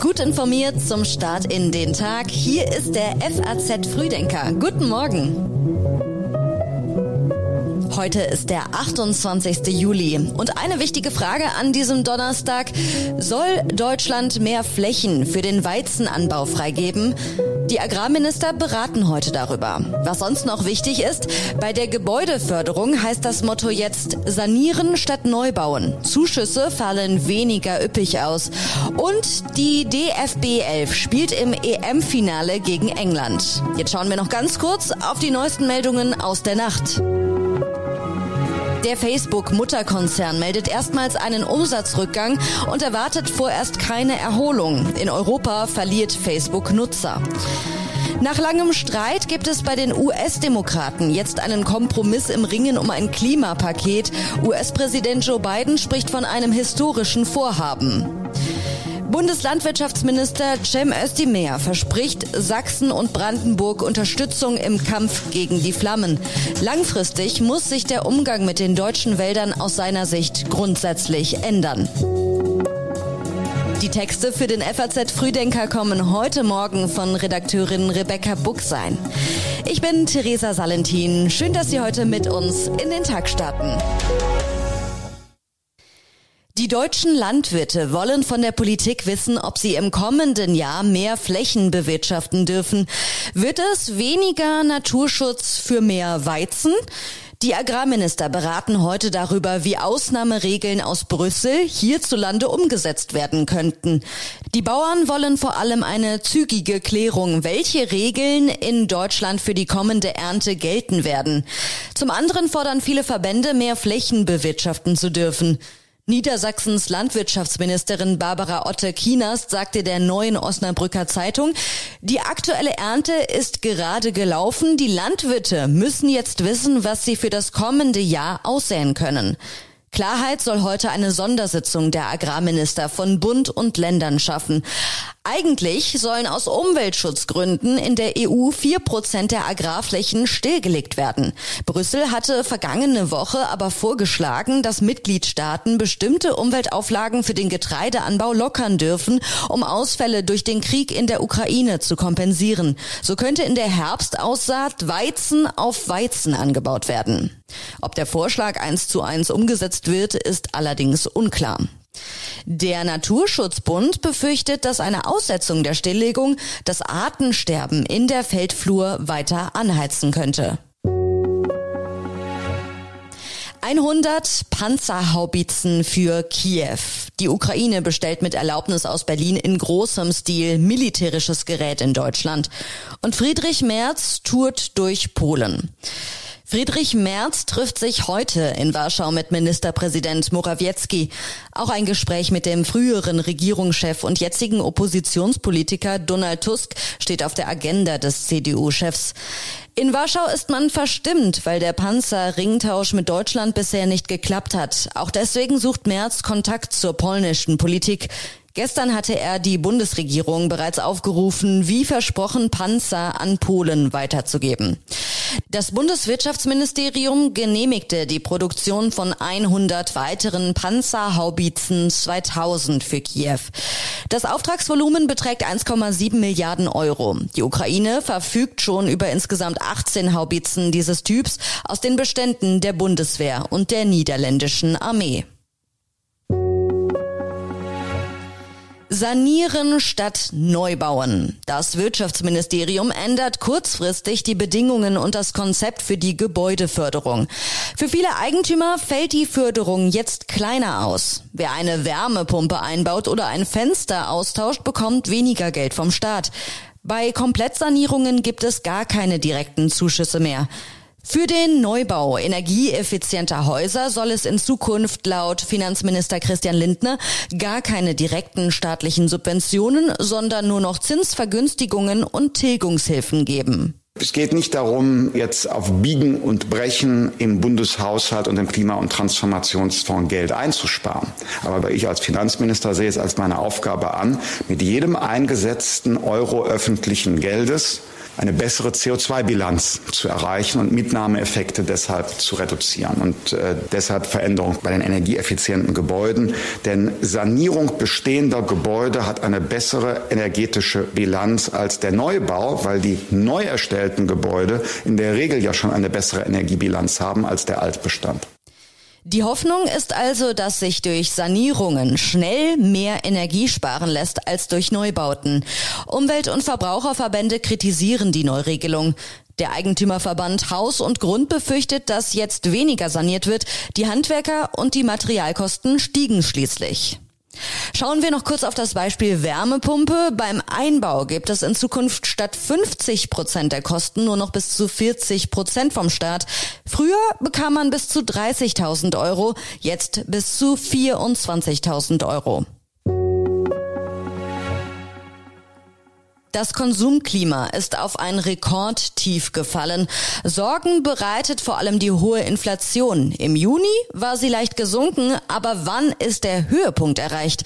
Gut informiert zum Start in den Tag. Hier ist der FAZ Frühdenker. Guten Morgen. Heute ist der 28. Juli. Und eine wichtige Frage an diesem Donnerstag. Soll Deutschland mehr Flächen für den Weizenanbau freigeben? Die Agrarminister beraten heute darüber. Was sonst noch wichtig ist, bei der Gebäudeförderung heißt das Motto jetzt sanieren statt neu bauen. Zuschüsse fallen weniger üppig aus. Und die DFB 11 spielt im EM-Finale gegen England. Jetzt schauen wir noch ganz kurz auf die neuesten Meldungen aus der Nacht. Der Facebook-Mutterkonzern meldet erstmals einen Umsatzrückgang und erwartet vorerst keine Erholung. In Europa verliert Facebook Nutzer. Nach langem Streit gibt es bei den US-Demokraten jetzt einen Kompromiss im Ringen um ein Klimapaket. US-Präsident Joe Biden spricht von einem historischen Vorhaben. Bundeslandwirtschaftsminister Cem Özdemir verspricht Sachsen und Brandenburg Unterstützung im Kampf gegen die Flammen. Langfristig muss sich der Umgang mit den deutschen Wäldern aus seiner Sicht grundsätzlich ändern. Die Texte für den FAZ Frühdenker kommen heute Morgen von Redakteurin Rebecca Buchsein. Ich bin Theresa Salentin. Schön, dass Sie heute mit uns in den Tag starten. Die deutschen Landwirte wollen von der Politik wissen, ob sie im kommenden Jahr mehr Flächen bewirtschaften dürfen. Wird es weniger Naturschutz für mehr Weizen? Die Agrarminister beraten heute darüber, wie Ausnahmeregeln aus Brüssel hierzulande umgesetzt werden könnten. Die Bauern wollen vor allem eine zügige Klärung, welche Regeln in Deutschland für die kommende Ernte gelten werden. Zum anderen fordern viele Verbände, mehr Flächen bewirtschaften zu dürfen. Niedersachsens Landwirtschaftsministerin Barbara Otte-Kienast sagte der neuen Osnabrücker Zeitung, die aktuelle Ernte ist gerade gelaufen. Die Landwirte müssen jetzt wissen, was sie für das kommende Jahr aussäen können. Klarheit soll heute eine Sondersitzung der Agrarminister von Bund und Ländern schaffen. Eigentlich sollen aus Umweltschutzgründen in der EU vier Prozent der Agrarflächen stillgelegt werden. Brüssel hatte vergangene Woche aber vorgeschlagen, dass Mitgliedstaaten bestimmte Umweltauflagen für den Getreideanbau lockern dürfen, um Ausfälle durch den Krieg in der Ukraine zu kompensieren. So könnte in der Herbstaussaat Weizen auf Weizen angebaut werden. Ob der Vorschlag eins zu eins umgesetzt wird, ist allerdings unklar. Der Naturschutzbund befürchtet, dass eine Aussetzung der Stilllegung das Artensterben in der Feldflur weiter anheizen könnte. 100 Panzerhaubitzen für Kiew. Die Ukraine bestellt mit Erlaubnis aus Berlin in großem Stil militärisches Gerät in Deutschland. Und Friedrich Merz tourt durch Polen. Friedrich Merz trifft sich heute in Warschau mit Ministerpräsident Morawiecki. Auch ein Gespräch mit dem früheren Regierungschef und jetzigen Oppositionspolitiker Donald Tusk steht auf der Agenda des CDU-Chefs. In Warschau ist man verstimmt, weil der Panzer-Ringtausch mit Deutschland bisher nicht geklappt hat. Auch deswegen sucht Merz Kontakt zur polnischen Politik. Gestern hatte er die Bundesregierung bereits aufgerufen, wie versprochen, Panzer an Polen weiterzugeben. Das Bundeswirtschaftsministerium genehmigte die Produktion von 100 weiteren Panzerhaubitzen 2000 für Kiew. Das Auftragsvolumen beträgt 1,7 Milliarden Euro. Die Ukraine verfügt schon über insgesamt 18 Haubitzen dieses Typs aus den Beständen der Bundeswehr und der niederländischen Armee. Sanieren statt Neubauen. Das Wirtschaftsministerium ändert kurzfristig die Bedingungen und das Konzept für die Gebäudeförderung. Für viele Eigentümer fällt die Förderung jetzt kleiner aus. Wer eine Wärmepumpe einbaut oder ein Fenster austauscht, bekommt weniger Geld vom Staat. Bei Komplettsanierungen gibt es gar keine direkten Zuschüsse mehr. Für den Neubau energieeffizienter Häuser soll es in Zukunft laut Finanzminister Christian Lindner gar keine direkten staatlichen Subventionen, sondern nur noch Zinsvergünstigungen und Tilgungshilfen geben. Es geht nicht darum, jetzt auf Biegen und Brechen im Bundeshaushalt und im Klima- und Transformationsfonds Geld einzusparen. Aber ich als Finanzminister sehe es als meine Aufgabe an, mit jedem eingesetzten Euro öffentlichen Geldes eine bessere CO2-Bilanz zu erreichen und Mitnahmeeffekte deshalb zu reduzieren. Und äh, deshalb Veränderung bei den energieeffizienten Gebäuden. Denn Sanierung bestehender Gebäude hat eine bessere energetische Bilanz als der Neubau, weil die neu erstellten Gebäude in der Regel ja schon eine bessere Energiebilanz haben als der Altbestand. Die Hoffnung ist also, dass sich durch Sanierungen schnell mehr Energie sparen lässt als durch Neubauten. Umwelt- und Verbraucherverbände kritisieren die Neuregelung. Der Eigentümerverband Haus und Grund befürchtet, dass jetzt weniger saniert wird. Die Handwerker und die Materialkosten stiegen schließlich. Schauen wir noch kurz auf das Beispiel Wärmepumpe. Beim Einbau gibt es in Zukunft statt 50 Prozent der Kosten nur noch bis zu 40 Prozent vom Staat. Früher bekam man bis zu 30.000 Euro, jetzt bis zu 24.000 Euro. Das Konsumklima ist auf ein Rekordtief gefallen. Sorgen bereitet vor allem die hohe Inflation. Im Juni war sie leicht gesunken, aber wann ist der Höhepunkt erreicht?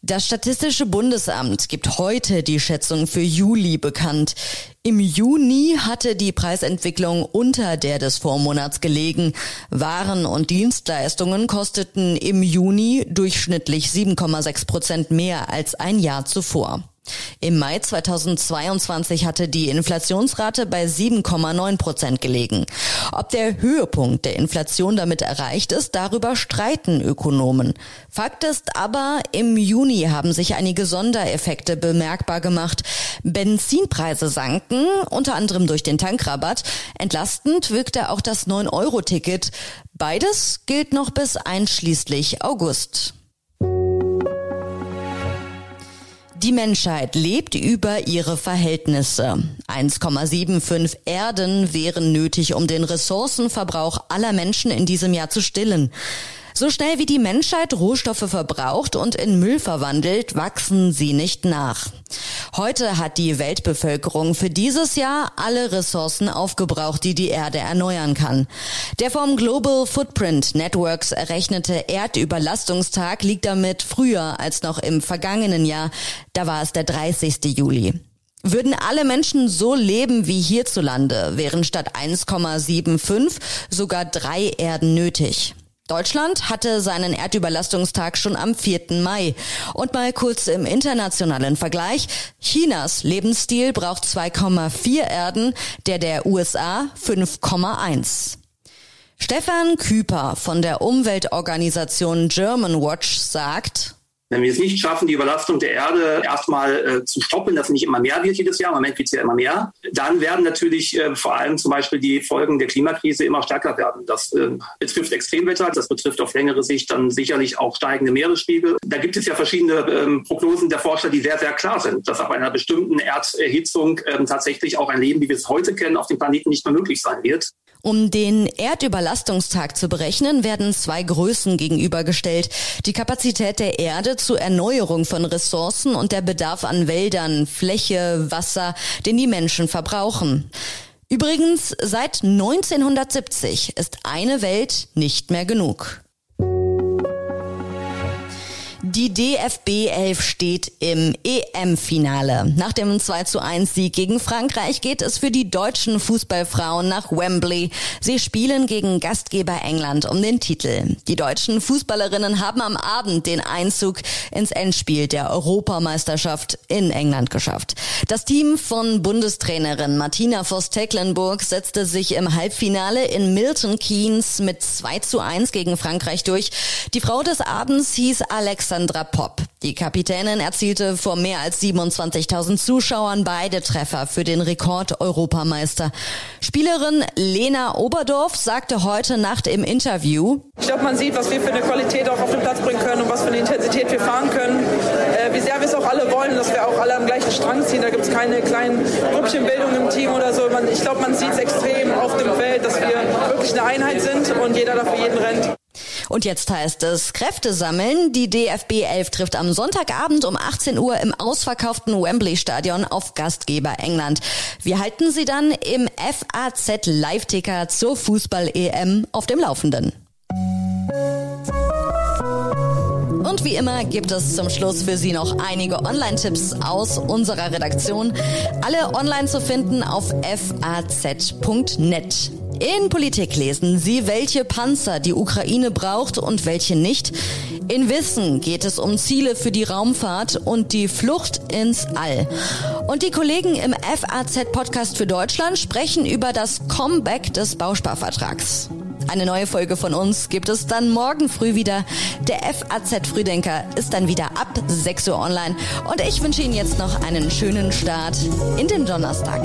Das Statistische Bundesamt gibt heute die Schätzung für Juli bekannt. Im Juni hatte die Preisentwicklung unter der des Vormonats gelegen. Waren und Dienstleistungen kosteten im Juni durchschnittlich 7,6 Prozent mehr als ein Jahr zuvor. Im Mai 2022 hatte die Inflationsrate bei 7,9 Prozent gelegen. Ob der Höhepunkt der Inflation damit erreicht ist, darüber streiten Ökonomen. Fakt ist aber, im Juni haben sich einige Sondereffekte bemerkbar gemacht. Benzinpreise sanken, unter anderem durch den Tankrabatt. Entlastend wirkte auch das 9-Euro-Ticket. Beides gilt noch bis einschließlich August. Die Menschheit lebt über ihre Verhältnisse. 1,75 Erden wären nötig, um den Ressourcenverbrauch aller Menschen in diesem Jahr zu stillen. So schnell wie die Menschheit Rohstoffe verbraucht und in Müll verwandelt, wachsen sie nicht nach. Heute hat die Weltbevölkerung für dieses Jahr alle Ressourcen aufgebraucht, die die Erde erneuern kann. Der vom Global Footprint Networks errechnete Erdüberlastungstag liegt damit früher als noch im vergangenen Jahr. Da war es der 30. Juli. Würden alle Menschen so leben wie hierzulande, wären statt 1,75 sogar drei Erden nötig. Deutschland hatte seinen Erdüberlastungstag schon am 4. Mai. Und mal kurz im internationalen Vergleich. Chinas Lebensstil braucht 2,4 Erden, der der USA 5,1. Stefan Küper von der Umweltorganisation German Watch sagt, wenn wir es nicht schaffen, die Überlastung der Erde erstmal äh, zu stoppen, dass nicht immer mehr wird jedes Jahr, im Moment wird es ja immer mehr, dann werden natürlich äh, vor allem zum Beispiel die Folgen der Klimakrise immer stärker werden. Das äh, betrifft Extremwetter, das betrifft auf längere Sicht dann sicherlich auch steigende Meeresspiegel. Da gibt es ja verschiedene ähm, Prognosen der Forscher, die sehr, sehr klar sind, dass ab einer bestimmten Erderhitzung ähm, tatsächlich auch ein Leben, wie wir es heute kennen, auf dem Planeten nicht mehr möglich sein wird. Um den Erdüberlastungstag zu berechnen, werden zwei Größen gegenübergestellt. Die Kapazität der Erde zur Erneuerung von Ressourcen und der Bedarf an Wäldern, Fläche, Wasser, den die Menschen verbrauchen. Übrigens, seit 1970 ist eine Welt nicht mehr genug. Die DFB 11 steht im EM-Finale. Nach dem 2 zu 1 Sieg gegen Frankreich geht es für die deutschen Fußballfrauen nach Wembley. Sie spielen gegen Gastgeber England um den Titel. Die deutschen Fußballerinnen haben am Abend den Einzug ins Endspiel der Europameisterschaft in England geschafft. Das Team von Bundestrainerin Martina Voss-Tecklenburg setzte sich im Halbfinale in Milton Keynes mit 2 zu 1 gegen Frankreich durch. Die Frau des Abends hieß Alexander Sandra Popp. Die Kapitänin erzielte vor mehr als 27.000 Zuschauern beide Treffer für den Rekord-Europameister. Spielerin Lena Oberdorf sagte heute Nacht im Interview, Ich glaube, man sieht, was wir für eine Qualität auch auf den Platz bringen können und was für eine Intensität wir fahren können. Äh, wie sehr wir es auch alle wollen, dass wir auch alle am gleichen Strang ziehen. Da gibt es keine kleinen Grüppchenbildungen im Team oder so. Man, ich glaube, man sieht es extrem auf dem Feld, dass wir wirklich eine Einheit sind und jeder dafür jeden rennt. Und jetzt heißt es Kräfte sammeln. Die DFB 11 trifft am Sonntagabend um 18 Uhr im ausverkauften Wembley Stadion auf Gastgeber England. Wir halten Sie dann im FAZ Live-Ticker zur Fußball-EM auf dem Laufenden. Und wie immer gibt es zum Schluss für Sie noch einige Online-Tipps aus unserer Redaktion. Alle online zu finden auf faz.net. In Politik lesen Sie, welche Panzer die Ukraine braucht und welche nicht. In Wissen geht es um Ziele für die Raumfahrt und die Flucht ins All. Und die Kollegen im FAZ-Podcast für Deutschland sprechen über das Comeback des Bausparvertrags. Eine neue Folge von uns gibt es dann morgen früh wieder. Der FAZ Frühdenker ist dann wieder ab 6 Uhr online. Und ich wünsche Ihnen jetzt noch einen schönen Start in den Donnerstag.